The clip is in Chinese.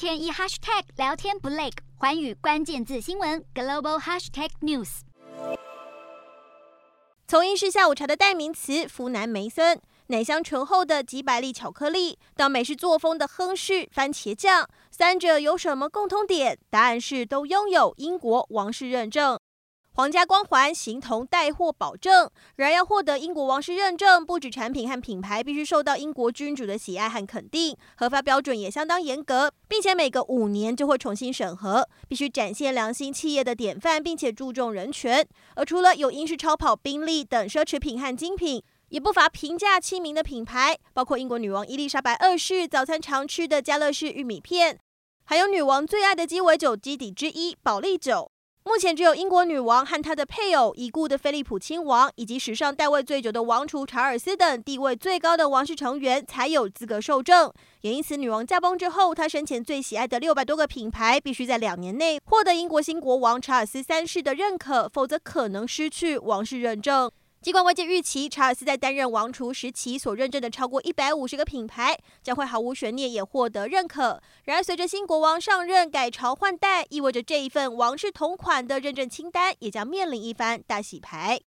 天一 hashtag 聊天不累，环宇关键字新闻 global hashtag news。从英式下午茶的代名词福南梅森，奶香醇厚的吉百利巧克力，到美式作风的亨氏番茄酱，三者有什么共通点？答案是都拥有英国王室认证。皇家光环形同带货保证，然而要获得英国王室认证，不止产品和品牌必须受到英国君主的喜爱和肯定，核发标准也相当严格，并且每隔五年就会重新审核，必须展现良心企业的典范，并且注重人权。而除了有英式超跑宾利等奢侈品和精品，也不乏平价亲民的品牌，包括英国女王伊丽莎白二世早餐常吃的家乐氏玉米片，还有女王最爱的鸡尾酒基底之一保利酒。目前只有英国女王和她的配偶已故的菲利普亲王，以及史上代位最久的王储查尔斯等地位最高的王室成员才有资格受证。也因此，女王驾崩之后，她生前最喜爱的六百多个品牌，必须在两年内获得英国新国王查尔斯三世的认可，否则可能失去王室认证。尽管外界预期查尔斯在担任王储时期所认证的超过一百五十个品牌将会毫无悬念也获得认可，然而随着新国王上任改朝换代，意味着这一份王室同款的认证清单也将面临一番大洗牌。